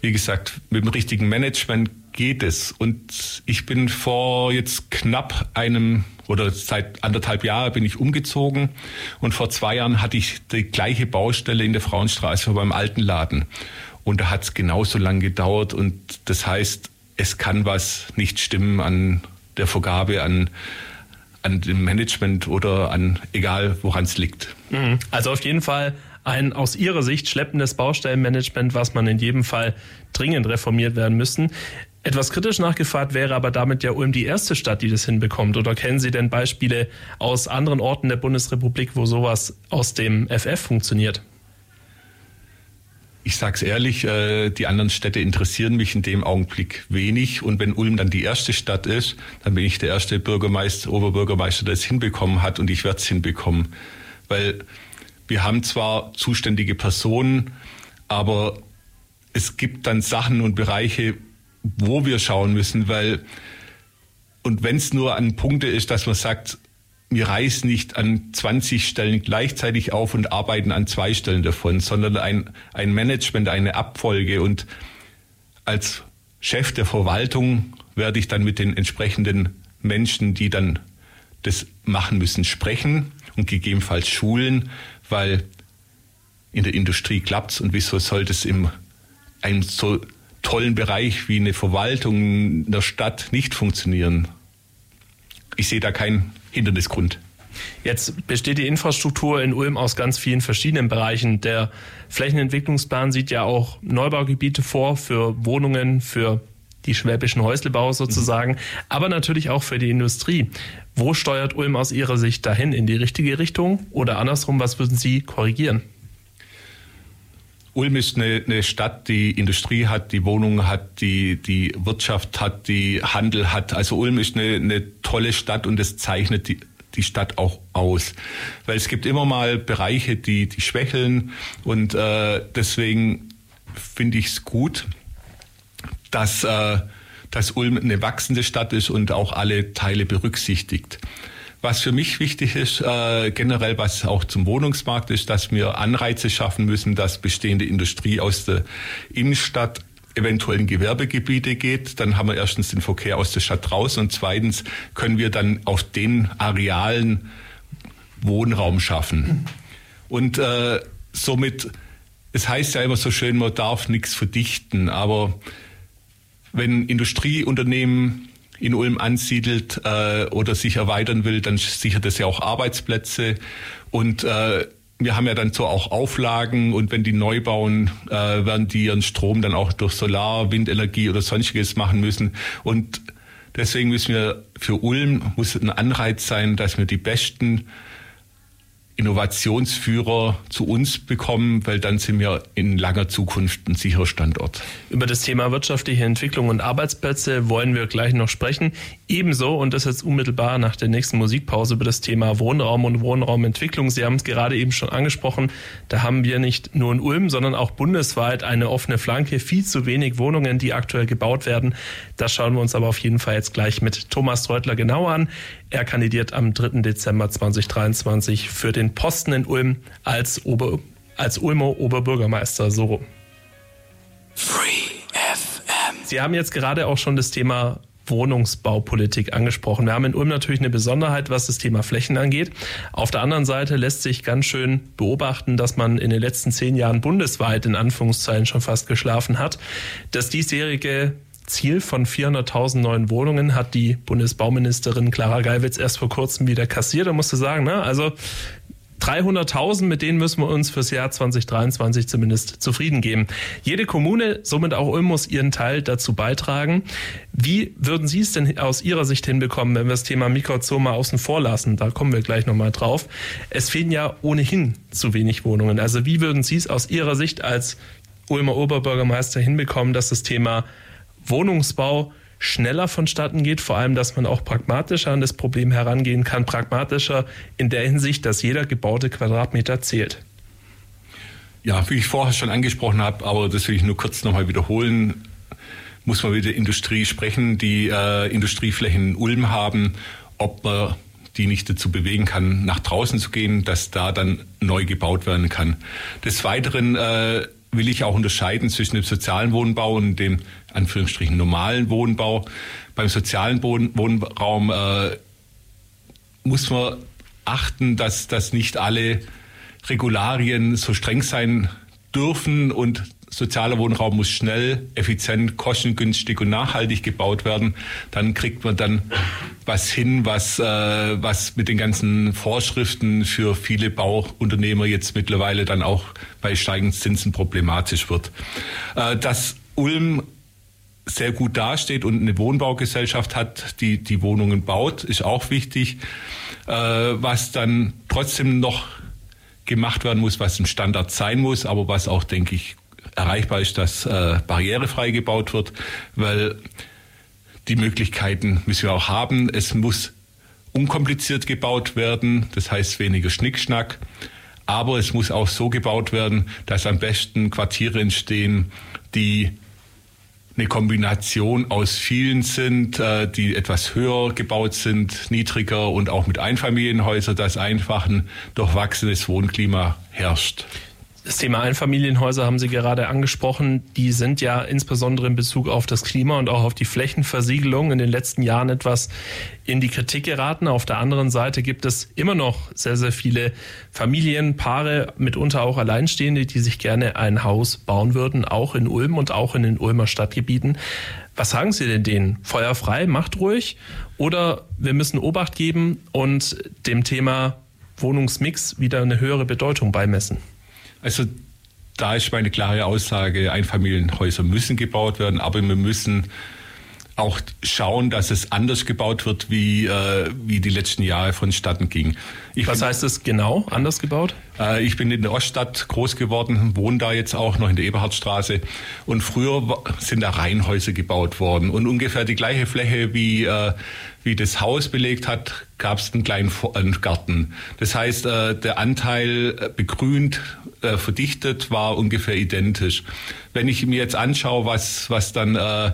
wie gesagt, mit dem richtigen Management geht es. Und ich bin vor jetzt knapp einem oder seit anderthalb Jahren bin ich umgezogen und vor zwei Jahren hatte ich die gleiche Baustelle in der Frauenstraße vor meinem alten Laden. Und da hat es genauso lang gedauert und das heißt, es kann was nicht stimmen an der Vergabe, an, an dem Management oder an egal woran es liegt. Mhm. Also auf jeden Fall ein aus Ihrer Sicht schleppendes Baustellenmanagement, was man in jedem Fall dringend reformiert werden müssen. Etwas kritisch nachgefragt wäre aber damit ja Ulm die erste Stadt, die das hinbekommt. Oder kennen Sie denn Beispiele aus anderen Orten der Bundesrepublik, wo sowas aus dem FF funktioniert? Ich sag's ehrlich, äh, die anderen Städte interessieren mich in dem Augenblick wenig. Und wenn Ulm dann die erste Stadt ist, dann bin ich der erste Bürgermeister, Oberbürgermeister, der es hinbekommen hat und ich werde es hinbekommen. Weil wir haben zwar zuständige Personen, aber es gibt dann Sachen und Bereiche, wo wir schauen müssen, weil und wenn es nur an Punkte ist, dass man sagt, wir reißen nicht an 20 Stellen gleichzeitig auf und arbeiten an zwei Stellen davon, sondern ein, ein Management, eine Abfolge. Und als Chef der Verwaltung werde ich dann mit den entsprechenden Menschen, die dann das machen müssen, sprechen und gegebenenfalls schulen, weil in der Industrie klappt's und wieso sollte es in einem so tollen Bereich wie eine Verwaltung in der Stadt nicht funktionieren? Ich sehe da keinen Hindernisgrund. Jetzt besteht die Infrastruktur in Ulm aus ganz vielen verschiedenen Bereichen. Der Flächenentwicklungsplan sieht ja auch Neubaugebiete vor für Wohnungen, für die schwäbischen Häuslebau sozusagen, mhm. aber natürlich auch für die Industrie. Wo steuert Ulm aus Ihrer Sicht dahin? In die richtige Richtung? Oder andersrum, was würden Sie korrigieren? Ulm ist eine, eine, Stadt, die Industrie hat, die Wohnungen hat, die, die Wirtschaft hat, die Handel hat. Also Ulm ist eine, eine tolle Stadt und das zeichnet die, die Stadt auch aus. Weil es gibt immer mal Bereiche, die, die schwächeln und äh, deswegen finde ich es gut, dass, äh, dass Ulm eine wachsende Stadt ist und auch alle Teile berücksichtigt. Was für mich wichtig ist, äh, generell was auch zum Wohnungsmarkt ist, dass wir Anreize schaffen müssen, dass bestehende Industrie aus der Innenstadt eventuell in Gewerbegebiete geht, dann haben wir erstens den Verkehr aus der Stadt raus und zweitens können wir dann auf den Arealen Wohnraum schaffen. Und äh, somit es heißt ja immer so schön, man darf nichts verdichten, aber wenn Industrieunternehmen in Ulm ansiedelt äh, oder sich erweitern will, dann sichert es ja auch Arbeitsplätze und äh, wir haben ja dann so auch Auflagen und wenn die neu bauen, äh, werden die ihren Strom dann auch durch Solar, Windenergie oder sonstiges machen müssen. Und deswegen müssen wir für Ulm muss ein Anreiz sein, dass wir die besten Innovationsführer zu uns bekommen, weil dann sind wir in langer Zukunft ein sicherer Standort. Über das Thema wirtschaftliche Entwicklung und Arbeitsplätze wollen wir gleich noch sprechen. Ebenso, und das jetzt unmittelbar nach der nächsten Musikpause, über das Thema Wohnraum und Wohnraumentwicklung. Sie haben es gerade eben schon angesprochen. Da haben wir nicht nur in Ulm, sondern auch bundesweit eine offene Flanke. Viel zu wenig Wohnungen, die aktuell gebaut werden. Das schauen wir uns aber auf jeden Fall jetzt gleich mit Thomas Reutler genau an. Er kandidiert am 3. Dezember 2023 für den Posten in Ulm als, Ober, als Ulmer Oberbürgermeister. So. Free FM. Sie haben jetzt gerade auch schon das Thema Wohnungsbaupolitik angesprochen. Wir haben in Ulm natürlich eine Besonderheit, was das Thema Flächen angeht. Auf der anderen Seite lässt sich ganz schön beobachten, dass man in den letzten zehn Jahren bundesweit in Anführungszeichen schon fast geschlafen hat. Das diesjährige Ziel von 400.000 neuen Wohnungen hat die Bundesbauministerin Clara Geiwitz erst vor kurzem wieder kassiert. Da musste sagen, ne, also 300.000, mit denen müssen wir uns fürs Jahr 2023 zumindest zufrieden geben. Jede Kommune, somit auch Ulm, muss ihren Teil dazu beitragen. Wie würden Sie es denn aus Ihrer Sicht hinbekommen, wenn wir das Thema Mikrozoma außen vor lassen? Da kommen wir gleich nochmal drauf. Es fehlen ja ohnehin zu wenig Wohnungen. Also wie würden Sie es aus Ihrer Sicht als Ulmer Oberbürgermeister hinbekommen, dass das Thema Wohnungsbau schneller vonstatten geht, vor allem, dass man auch pragmatischer an das Problem herangehen kann, pragmatischer in der Hinsicht, dass jeder gebaute Quadratmeter zählt. Ja, wie ich vorher schon angesprochen habe, aber das will ich nur kurz nochmal wiederholen, muss man mit der Industrie sprechen, die äh, Industrieflächen in Ulm haben, ob man die nicht dazu bewegen kann, nach draußen zu gehen, dass da dann neu gebaut werden kann. Des Weiteren äh, will ich auch unterscheiden zwischen dem sozialen Wohnbau und dem Anführungsstrichen normalen Wohnbau. Beim sozialen Wohnraum äh, muss man achten, dass, dass nicht alle Regularien so streng sein dürfen und sozialer Wohnraum muss schnell, effizient, kostengünstig und nachhaltig gebaut werden. Dann kriegt man dann was hin, was, äh, was mit den ganzen Vorschriften für viele Bauunternehmer jetzt mittlerweile dann auch bei steigenden Zinsen problematisch wird. Äh, dass Ulm sehr gut dasteht und eine Wohnbaugesellschaft hat, die die Wohnungen baut, ist auch wichtig. Äh, was dann trotzdem noch gemacht werden muss, was ein Standard sein muss, aber was auch, denke ich, erreichbar ist, dass äh, barrierefrei gebaut wird, weil die Möglichkeiten müssen wir auch haben. Es muss unkompliziert gebaut werden, das heißt weniger Schnickschnack. Aber es muss auch so gebaut werden, dass am besten Quartiere entstehen, die eine Kombination aus vielen sind, äh, die etwas höher gebaut sind, niedriger und auch mit Einfamilienhäusern, dass einfach ein durchwachsenes Wohnklima herrscht. Das Thema Einfamilienhäuser haben Sie gerade angesprochen. Die sind ja insbesondere in Bezug auf das Klima und auch auf die Flächenversiegelung in den letzten Jahren etwas in die Kritik geraten. Auf der anderen Seite gibt es immer noch sehr, sehr viele Familien, Paare, mitunter auch Alleinstehende, die sich gerne ein Haus bauen würden, auch in Ulm und auch in den Ulmer Stadtgebieten. Was sagen Sie denn denen? Feuer frei, macht ruhig? Oder wir müssen Obacht geben und dem Thema Wohnungsmix wieder eine höhere Bedeutung beimessen? Also da ist meine klare Aussage, Einfamilienhäuser müssen gebaut werden, aber wir müssen auch schauen, dass es anders gebaut wird, wie, äh, wie die letzten Jahre vonstatten ging. Ich Was bin, heißt es genau, anders gebaut? Äh, ich bin in der Oststadt groß geworden, wohne da jetzt auch noch in der Eberhardstraße. Und früher sind da Reihenhäuser gebaut worden. Und ungefähr die gleiche Fläche, wie, äh, wie das Haus belegt hat, gab es einen kleinen Garten. Das heißt, äh, der Anteil äh, begrünt äh, verdichtet war ungefähr identisch. Wenn ich mir jetzt anschaue, was, was dann äh,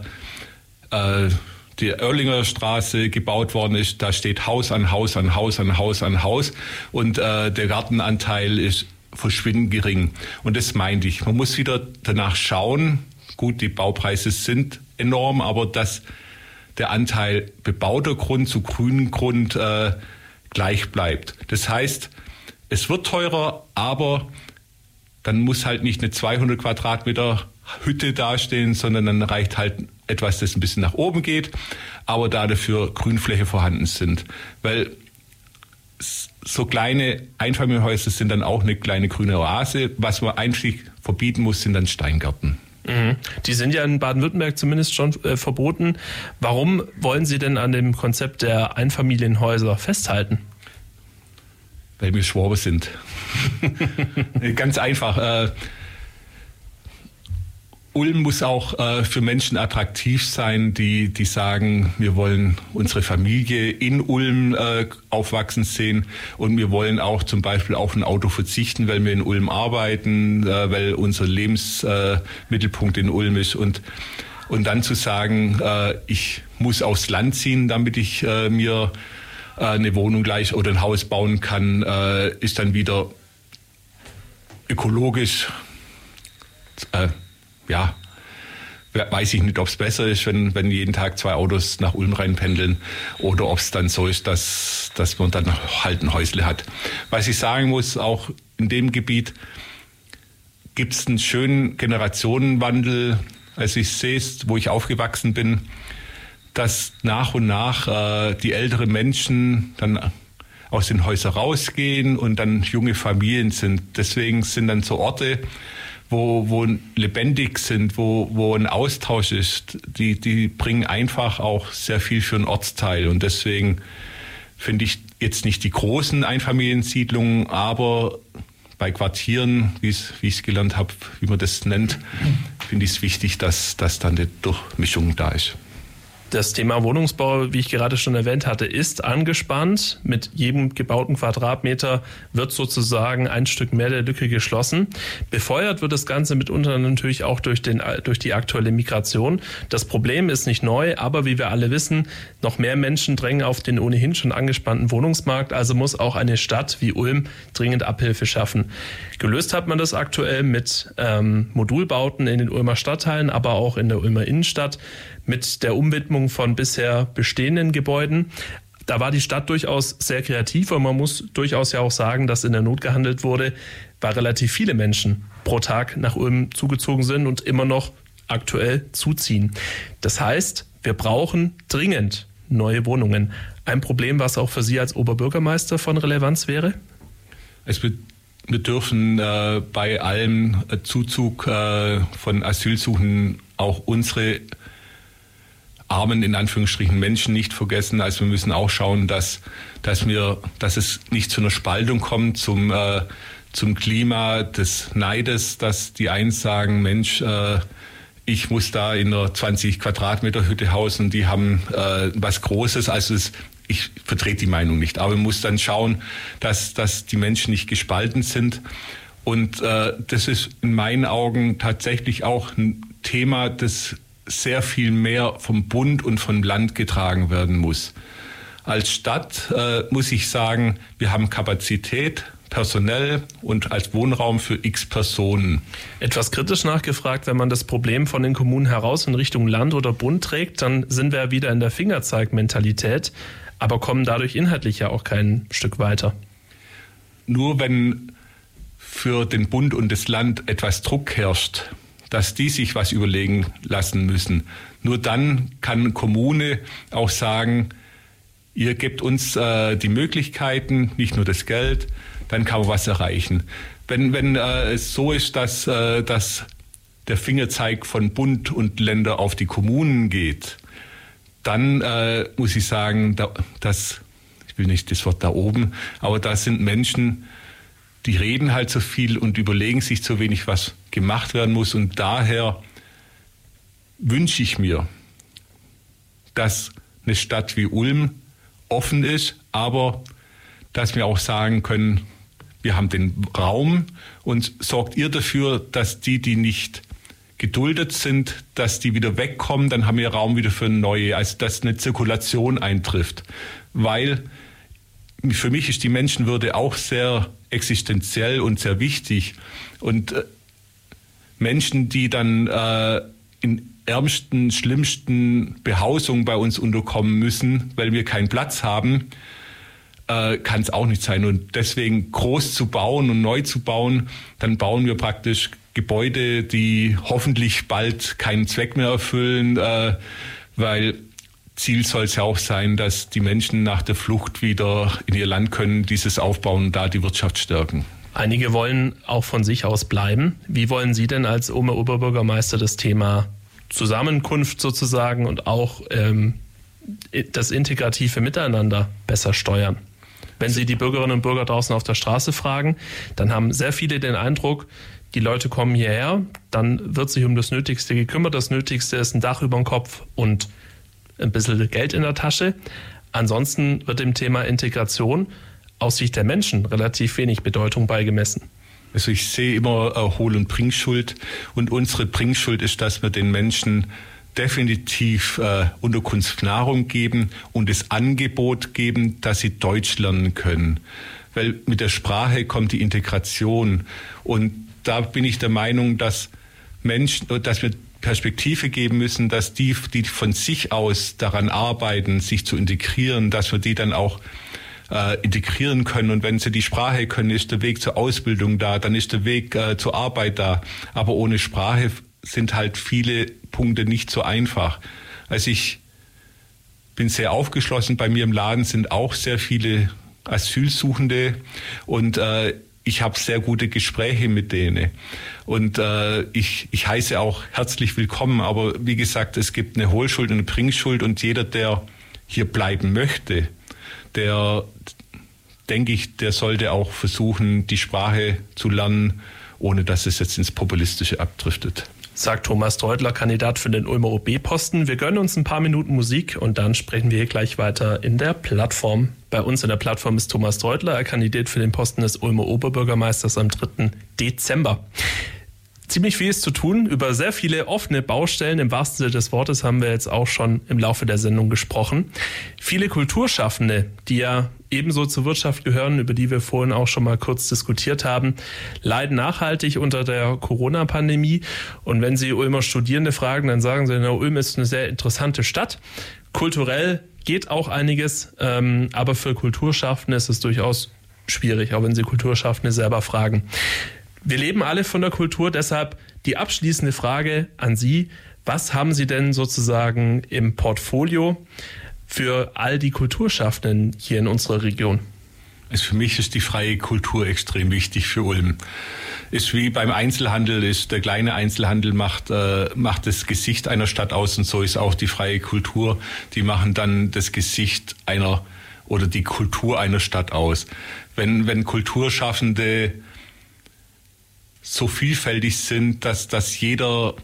äh, die Erlinger Straße gebaut worden ist, da steht Haus an Haus an Haus an Haus an Haus und äh, der Gartenanteil ist verschwindend gering. Und das meinte ich. Man muss wieder danach schauen. Gut, die Baupreise sind enorm, aber dass der Anteil bebauter Grund zu grünen Grund äh, gleich bleibt. Das heißt, es wird teurer, aber dann muss halt nicht eine 200 Quadratmeter Hütte dastehen, sondern dann reicht halt etwas, das ein bisschen nach oben geht, aber da dafür Grünfläche vorhanden sind. Weil so kleine Einfamilienhäuser sind dann auch eine kleine grüne Oase. Was man eigentlich verbieten muss, sind dann Steingärten. Mhm. Die sind ja in Baden-Württemberg zumindest schon äh, verboten. Warum wollen Sie denn an dem Konzept der Einfamilienhäuser festhalten? Weil wir Schwabe sind. Ganz einfach. Äh, Ulm muss auch äh, für Menschen attraktiv sein, die, die sagen, wir wollen unsere Familie in Ulm äh, aufwachsen sehen und wir wollen auch zum Beispiel auf ein Auto verzichten, weil wir in Ulm arbeiten, äh, weil unser Lebensmittelpunkt in Ulm ist und und dann zu sagen, äh, ich muss aufs Land ziehen, damit ich äh, mir äh, eine Wohnung gleich oder ein Haus bauen kann, äh, ist dann wieder ökologisch äh, ja, weiß ich nicht, ob es besser ist, wenn, wenn jeden Tag zwei Autos nach Ulm reinpendeln oder ob es dann so ist, dass, dass man dann halt ein Häusle hat. Was ich sagen muss, auch in dem Gebiet gibt es einen schönen Generationenwandel. Also ich sehe wo ich aufgewachsen bin, dass nach und nach äh, die älteren Menschen dann aus den Häusern rausgehen und dann junge Familien sind. Deswegen sind dann so Orte, wo, wo lebendig sind, wo, wo ein Austausch ist, die, die bringen einfach auch sehr viel für einen Ortsteil. Und deswegen finde ich jetzt nicht die großen Einfamiliensiedlungen, aber bei Quartieren, wie ich es gelernt habe, wie man das nennt, finde ich es wichtig, dass, dass dann eine Durchmischung da ist. Das Thema Wohnungsbau, wie ich gerade schon erwähnt hatte, ist angespannt. Mit jedem gebauten Quadratmeter wird sozusagen ein Stück mehr der Lücke geschlossen. Befeuert wird das Ganze mitunter natürlich auch durch, den, durch die aktuelle Migration. Das Problem ist nicht neu, aber wie wir alle wissen, noch mehr Menschen drängen auf den ohnehin schon angespannten Wohnungsmarkt. Also muss auch eine Stadt wie Ulm dringend Abhilfe schaffen. Gelöst hat man das aktuell mit ähm, Modulbauten in den Ulmer Stadtteilen, aber auch in der Ulmer Innenstadt mit der Umwidmung von bisher bestehenden Gebäuden. Da war die Stadt durchaus sehr kreativ und man muss durchaus ja auch sagen, dass in der Not gehandelt wurde, weil relativ viele Menschen pro Tag nach Ulm zugezogen sind und immer noch aktuell zuziehen. Das heißt, wir brauchen dringend neue Wohnungen. Ein Problem, was auch für Sie als Oberbürgermeister von Relevanz wäre? Es wird wir dürfen äh, bei allem Zuzug äh, von Asylsuchen auch unsere armen, in Anführungsstrichen, Menschen nicht vergessen. Also wir müssen auch schauen, dass, dass, wir, dass es nicht zu einer Spaltung kommt, zum, äh, zum Klima des Neides, dass die einen sagen, Mensch, äh, ich muss da in einer 20 Quadratmeter Hütte hausen, die haben äh, was Großes. Also es, ich vertrete die Meinung nicht, aber man muss dann schauen, dass, dass die Menschen nicht gespalten sind. Und äh, das ist in meinen Augen tatsächlich auch ein Thema, das sehr viel mehr vom Bund und vom Land getragen werden muss. Als Stadt äh, muss ich sagen, wir haben Kapazität, personell und als Wohnraum für x Personen. Etwas kritisch nachgefragt, wenn man das Problem von den Kommunen heraus in Richtung Land oder Bund trägt, dann sind wir wieder in der Fingerzeigmentalität, aber kommen dadurch inhaltlich ja auch kein Stück weiter. Nur wenn für den Bund und das Land etwas Druck herrscht, dass die sich was überlegen lassen müssen. Nur dann kann Kommune auch sagen, ihr gebt uns äh, die Möglichkeiten, nicht nur das Geld, dann kann man was erreichen. Wenn, wenn äh, es so ist, dass, äh, dass der Fingerzeig von Bund und Länder auf die Kommunen geht, dann äh, muss ich sagen, da, dass, ich will nicht das Wort da oben, aber da sind Menschen, die reden halt so viel und überlegen sich zu wenig, was gemacht werden muss. Und daher wünsche ich mir, dass eine Stadt wie Ulm offen ist, aber dass wir auch sagen können, wir haben den Raum und sorgt ihr dafür, dass die, die nicht geduldet sind, dass die wieder wegkommen, dann haben wir Raum wieder für neue, also dass eine Zirkulation eintrifft. Weil für mich ist die Menschenwürde auch sehr existenziell und sehr wichtig. Und äh, Menschen, die dann äh, in ärmsten, schlimmsten Behausungen bei uns unterkommen müssen, weil wir keinen Platz haben, äh, kann es auch nicht sein. Und deswegen groß zu bauen und neu zu bauen, dann bauen wir praktisch Gebäude, die hoffentlich bald keinen Zweck mehr erfüllen, äh, weil Ziel soll es ja auch sein, dass die Menschen nach der Flucht wieder in ihr Land können, dieses aufbauen und da die Wirtschaft stärken. Einige wollen auch von sich aus bleiben. Wie wollen Sie denn als Omer Oberbürgermeister das Thema Zusammenkunft sozusagen und auch ähm, das integrative Miteinander besser steuern? Wenn Sie die Bürgerinnen und Bürger draußen auf der Straße fragen, dann haben sehr viele den Eindruck, die Leute kommen hierher, dann wird sich um das Nötigste gekümmert. Das Nötigste ist ein Dach über dem Kopf und ein bisschen Geld in der Tasche. Ansonsten wird dem Thema Integration aus Sicht der Menschen relativ wenig Bedeutung beigemessen. Also ich sehe immer Hohl- und Bringschuld und unsere Bringschuld ist, dass wir den Menschen definitiv äh, Unterkunft Nahrung geben und das Angebot geben, dass sie Deutsch lernen können. Weil mit der Sprache kommt die Integration. Und da bin ich der Meinung, dass Menschen, dass wir Perspektive geben müssen, dass die, die von sich aus daran arbeiten, sich zu integrieren, dass wir die dann auch äh, integrieren können. Und wenn sie die Sprache können, ist der Weg zur Ausbildung da, dann ist der Weg äh, zur Arbeit da. Aber ohne Sprache sind halt viele Punkte nicht so einfach. Also ich bin sehr aufgeschlossen. Bei mir im Laden sind auch sehr viele Asylsuchende und äh, ich habe sehr gute Gespräche mit denen. Und äh, ich, ich heiße auch herzlich willkommen. Aber wie gesagt, es gibt eine Hohlschuld und eine Bringschuld und jeder, der hier bleiben möchte, der, denke ich, der sollte auch versuchen, die Sprache zu lernen, ohne dass es jetzt ins Populistische abdriftet sagt Thomas Deutler, Kandidat für den Ulmer OB-Posten. Wir gönnen uns ein paar Minuten Musik und dann sprechen wir hier gleich weiter in der Plattform. Bei uns in der Plattform ist Thomas Deutler, er kandidiert für den Posten des Ulmer Oberbürgermeisters am 3. Dezember. Ziemlich viel ist zu tun. Über sehr viele offene Baustellen im wahrsten Sinne des Wortes haben wir jetzt auch schon im Laufe der Sendung gesprochen. Viele Kulturschaffende, die ja ebenso zur Wirtschaft gehören, über die wir vorhin auch schon mal kurz diskutiert haben, leiden nachhaltig unter der Corona-Pandemie. Und wenn Sie Ulmer Studierende fragen, dann sagen sie, na, Ulm ist eine sehr interessante Stadt. Kulturell geht auch einiges, ähm, aber für Kulturschaffende ist es durchaus schwierig, auch wenn Sie Kulturschaffende selber fragen. Wir leben alle von der Kultur, deshalb die abschließende Frage an Sie. Was haben Sie denn sozusagen im Portfolio? für all die Kulturschaffenden hier in unserer Region? Also für mich ist die freie Kultur extrem wichtig für Ulm. Ist wie beim Einzelhandel, ist der kleine Einzelhandel macht, äh, macht das Gesicht einer Stadt aus und so ist auch die freie Kultur. Die machen dann das Gesicht einer oder die Kultur einer Stadt aus. Wenn, wenn Kulturschaffende so vielfältig sind, dass, dass jeder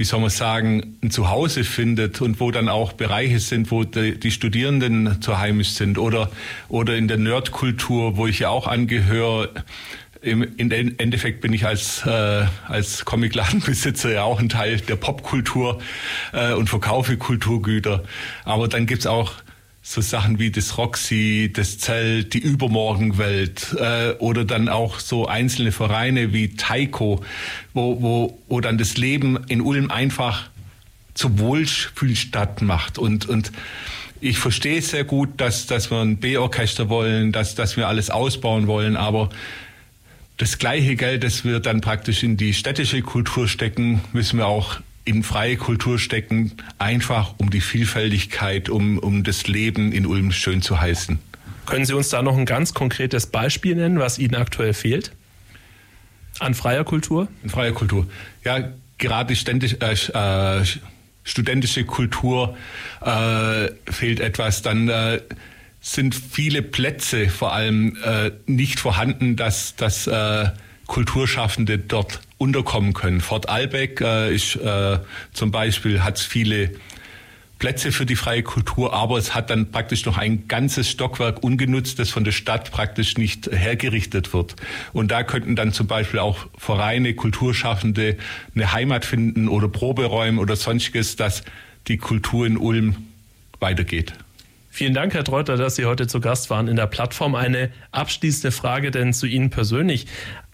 wie soll man sagen, ein Zuhause findet und wo dann auch Bereiche sind, wo die, die Studierenden zu heimisch sind oder, oder in der Nerdkultur, wo ich ja auch angehöre. Im, Im Endeffekt bin ich als, äh, als Comicladenbesitzer ja auch ein Teil der Popkultur äh, und verkaufe Kulturgüter. Aber dann gibt's auch so Sachen wie das Roxy, das Zelt, die Übermorgenwelt äh, oder dann auch so einzelne Vereine wie Taiko, wo, wo, wo dann das Leben in Ulm einfach zu Wohlfühlstadt macht. Und, und ich verstehe sehr gut, dass, dass wir ein B-Orchester wollen, dass, dass wir alles ausbauen wollen, aber das gleiche Geld, das wir dann praktisch in die städtische Kultur stecken, müssen wir auch in freie Kultur stecken, einfach um die Vielfältigkeit, um, um das Leben in Ulm schön zu heißen. Können Sie uns da noch ein ganz konkretes Beispiel nennen, was Ihnen aktuell fehlt? An freier Kultur? An freier Kultur. Ja, gerade ständig, äh, äh, studentische Kultur äh, fehlt etwas. Dann äh, sind viele Plätze vor allem äh, nicht vorhanden, dass, dass äh, Kulturschaffende dort unterkommen können. Fort Albeck äh, ist äh, zum Beispiel hat viele Plätze für die freie Kultur, aber es hat dann praktisch noch ein ganzes Stockwerk ungenutzt, das von der Stadt praktisch nicht hergerichtet wird. Und da könnten dann zum Beispiel auch Vereine, Kulturschaffende eine Heimat finden oder Proberäume oder sonstiges, dass die Kultur in Ulm weitergeht. Vielen Dank, Herr Treuter, dass Sie heute zu Gast waren in der Plattform. Eine abschließende Frage denn zu Ihnen persönlich.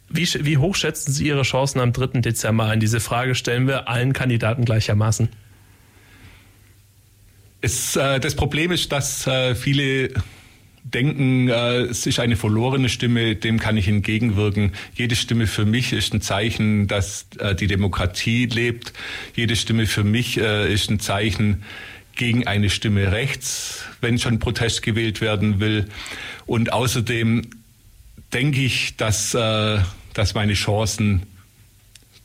Wie, wie hoch schätzen Sie Ihre Chancen am 3. Dezember ein? Diese Frage stellen wir allen Kandidaten gleichermaßen. Es, äh, das Problem ist, dass äh, viele denken, äh, es ist eine verlorene Stimme, dem kann ich entgegenwirken. Jede Stimme für mich ist ein Zeichen, dass äh, die Demokratie lebt. Jede Stimme für mich äh, ist ein Zeichen gegen eine Stimme rechts, wenn schon Protest gewählt werden will. Und außerdem denke ich, dass, dass meine Chancen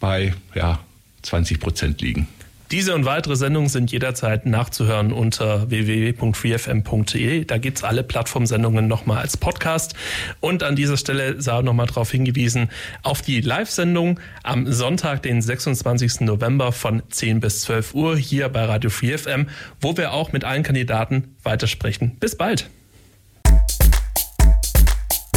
bei ja, 20 Prozent liegen. Diese und weitere Sendungen sind jederzeit nachzuhören unter www.freefm.de. Da gibt es alle Plattformsendungen nochmal als Podcast. Und an dieser Stelle sei nochmal darauf hingewiesen, auf die Live-Sendung am Sonntag, den 26. November von 10 bis 12 Uhr hier bei Radio Free FM, wo wir auch mit allen Kandidaten weitersprechen. Bis bald!